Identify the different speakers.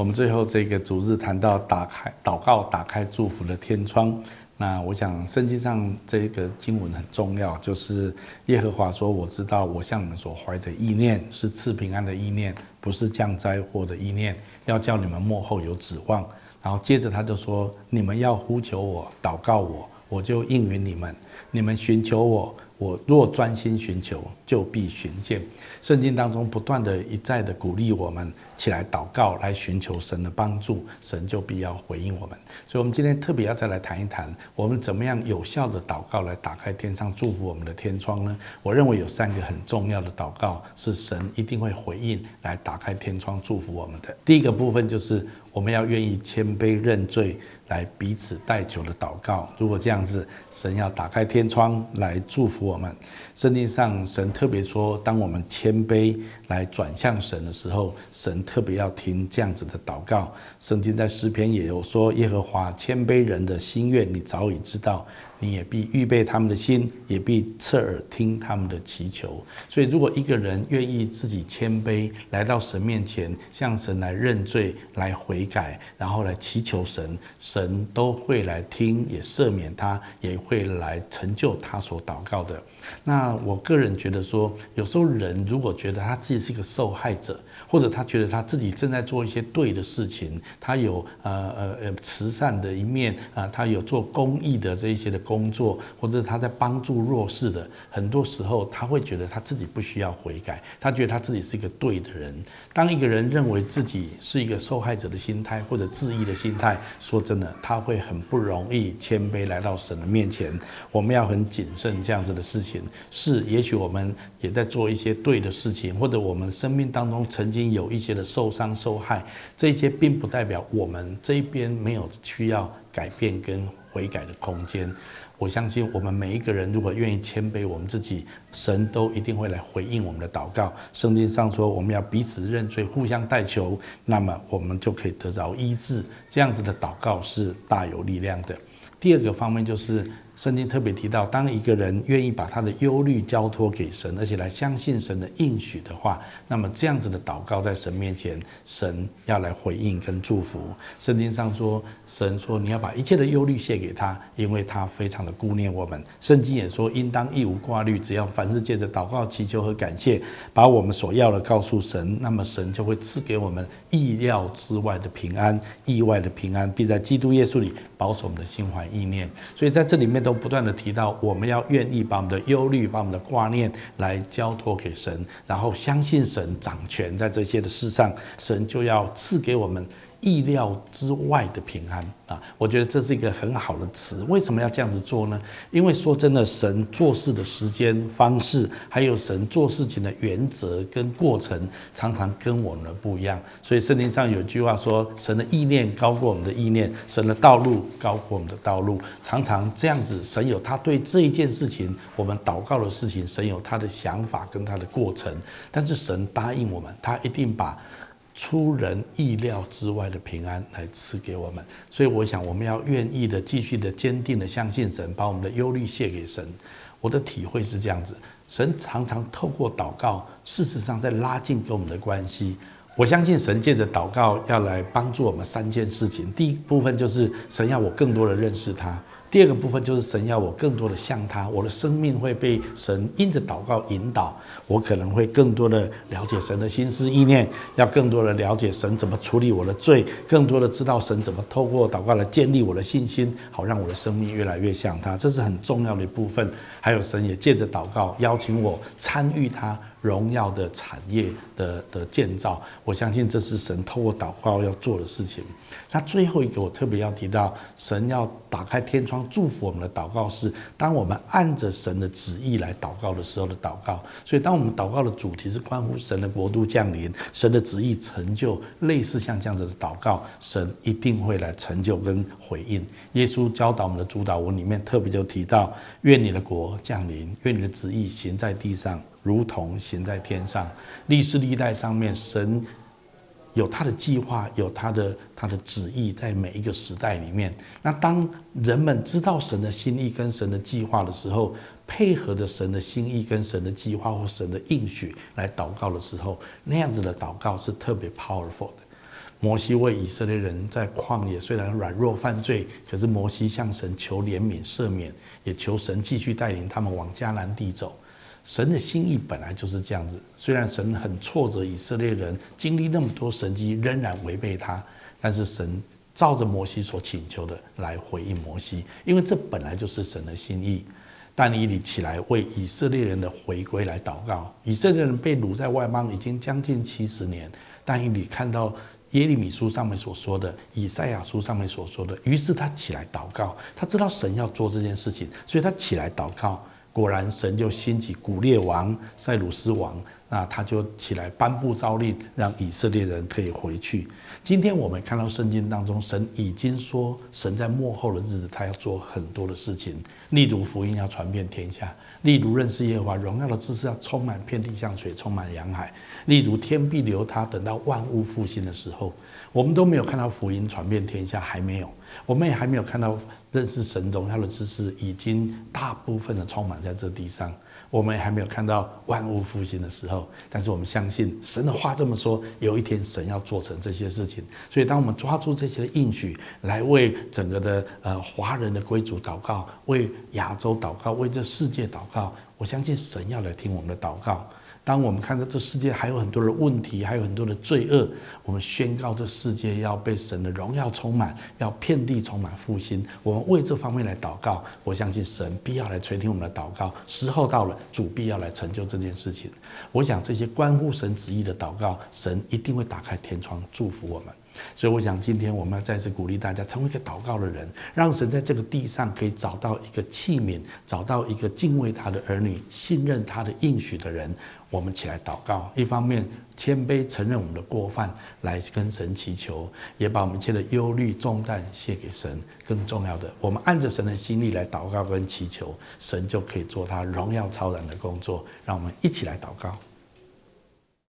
Speaker 1: 我们最后这个主日谈到打开祷告，打开祝福的天窗。那我想圣经上这个经文很重要，就是耶和华说：“我知道我向你们所怀的意念是赐平安的意念，不是降灾祸的意念，要叫你们幕后有指望。”然后接着他就说：“你们要呼求我，祷告我，我就应允你们。你们寻求我。”我若专心寻求，就必寻见。圣经当中不断的一再的鼓励我们起来祷告，来寻求神的帮助，神就必要回应我们。所以，我们今天特别要再来谈一谈，我们怎么样有效的祷告来打开天上祝福我们的天窗呢？我认为有三个很重要的祷告是神一定会回应来打开天窗祝福我们的。第一个部分就是我们要愿意谦卑认罪。来彼此代求的祷告，如果这样子，神要打开天窗来祝福我们。圣经上神特别说，当我们谦卑来转向神的时候，神特别要听这样子的祷告。圣经在诗篇也有说，耶和华谦卑人的心愿，你早已知道。你也必预备他们的心，也必侧耳听他们的祈求。所以，如果一个人愿意自己谦卑，来到神面前，向神来认罪、来悔改，然后来祈求神，神都会来听，也赦免他，也会来成就他所祷告的。那我个人觉得说，有时候人如果觉得他自己是一个受害者，或者他觉得他自己正在做一些对的事情，他有呃呃呃慈善的一面啊，他有做公益的这一些的工作，或者他在帮助弱势的，很多时候他会觉得他自己不需要悔改，他觉得他自己是一个对的人。当一个人认为自己是一个受害者的心态或者自义的心态，说真的，他会很不容易谦卑来到神的面前。我们要很谨慎这样子的事情。是，也许我们也在做一些对的事情，或者我们生命当中曾曾经有一些的受伤受害，这些并不代表我们这边没有需要改变跟悔改的空间。我相信我们每一个人如果愿意谦卑我们自己，神都一定会来回应我们的祷告。圣经上说我们要彼此认罪，互相代求，那么我们就可以得着医治。这样子的祷告是大有力量的。第二个方面就是。圣经特别提到，当一个人愿意把他的忧虑交托给神，而且来相信神的应许的话，那么这样子的祷告在神面前，神要来回应跟祝福。圣经上说，神说你要把一切的忧虑卸给他，因为他非常的顾念我们。圣经也说，应当一无挂虑，只要凡事借着祷告、祈求和感谢，把我们所要的告诉神，那么神就会赐给我们意料之外的平安、意外的平安，并在基督耶稣里保守我们的心怀意念。所以在这里面都。都不断的提到，我们要愿意把我们的忧虑、把我们的挂念来交托给神，然后相信神掌权在这些的事上，神就要赐给我们。意料之外的平安啊，我觉得这是一个很好的词。为什么要这样子做呢？因为说真的，神做事的时间方式，还有神做事情的原则跟过程，常常跟我们不一样。所以圣经上有句话说：“神的意念高过我们的意念，神的道路高过我们的道路。”常常这样子，神有他对这一件事情，我们祷告的事情，神有他的想法跟他的过程。但是神答应我们，他一定把。出人意料之外的平安来赐给我们，所以我想我们要愿意的、继续的、坚定的相信神，把我们的忧虑卸给神。我的体会是这样子：神常常透过祷告，事实上在拉近跟我们的关系。我相信神借着祷告要来帮助我们三件事情。第一部分就是神要我更多的认识他。第二个部分就是神要我更多的像他，我的生命会被神因着祷告引导，我可能会更多的了解神的心思意念，要更多的了解神怎么处理我的罪，更多的知道神怎么透过祷告来建立我的信心，好让我的生命越来越像他，这是很重要的一部分。还有神也借着祷告邀请我参与他。荣耀的产业的的建造，我相信这是神透过祷告要做的事情。那最后一个，我特别要提到，神要打开天窗祝福我们的祷告是，当我们按着神的旨意来祷告的时候的祷告。所以，当我们祷告的主题是关乎神的国度降临、神的旨意成就，类似像这样子的祷告，神一定会来成就跟回应。耶稣教导我们的主导文里面特别就提到：愿你的国降临，愿你的旨意行在地上。如同行在天上，历世历代上面，神有他的计划，有他的他的旨意，在每一个时代里面。那当人们知道神的心意跟神的计划的时候，配合着神的心意跟神的计划或神的应许来祷告的时候，那样子的祷告是特别 powerful 的。摩西为以色列人在旷野虽然软弱犯罪，可是摩西向神求怜悯赦免，也求神继续带领他们往迦南地走。神的心意本来就是这样子，虽然神很挫折以色列人经历那么多神迹，仍然违背他，但是神照着摩西所请求的来回应摩西，因为这本来就是神的心意。但以理起来为以色列人的回归来祷告。以色列人被掳在外邦已经将近七十年，但以理看到耶利米书上面所说的，以赛亚书上面所说的，于是他起来祷告。他知道神要做这件事情，所以他起来祷告。果然，神就兴起古列王、塞鲁斯王，那他就起来颁布诏令，让以色列人可以回去。今天我们看到圣经当中，神已经说，神在末后的日子，他要做很多的事情，例如福音要传遍天下，例如认识耶和华荣耀的知识要充满遍地，像水充满洋海，例如天必留他，等到万物复兴的时候，我们都没有看到福音传遍天下，还没有，我们也还没有看到。认识神荣耀的知识已经大部分的充满在这地上，我们还没有看到万物复兴的时候，但是我们相信神的话这么说，有一天神要做成这些事情。所以，当我们抓住这些的应许，来为整个的呃华人的归主祷告，为亚洲祷告，为这世界祷告，我相信神要来听我们的祷告。当我们看到这世界还有很多的问题，还有很多的罪恶，我们宣告这世界要被神的荣耀充满，要遍地充满复兴。我们为这方面来祷告，我相信神必要来垂听我们的祷告。时候到了，主必要来成就这件事情。我想这些关乎神旨意的祷告，神一定会打开天窗祝福我们。所以，我想今天我们要再次鼓励大家，成为一个祷告的人，让神在这个地上可以找到一个器皿，找到一个敬畏他的儿女、信任他的应许的人。我们起来祷告，一方面谦卑承认我们的过犯，来跟神祈求，也把我们一切的忧虑重担卸给神。更重要的，我们按着神的心力来祷告跟祈求，神就可以做他荣耀超然的工作。让我们一起来祷告。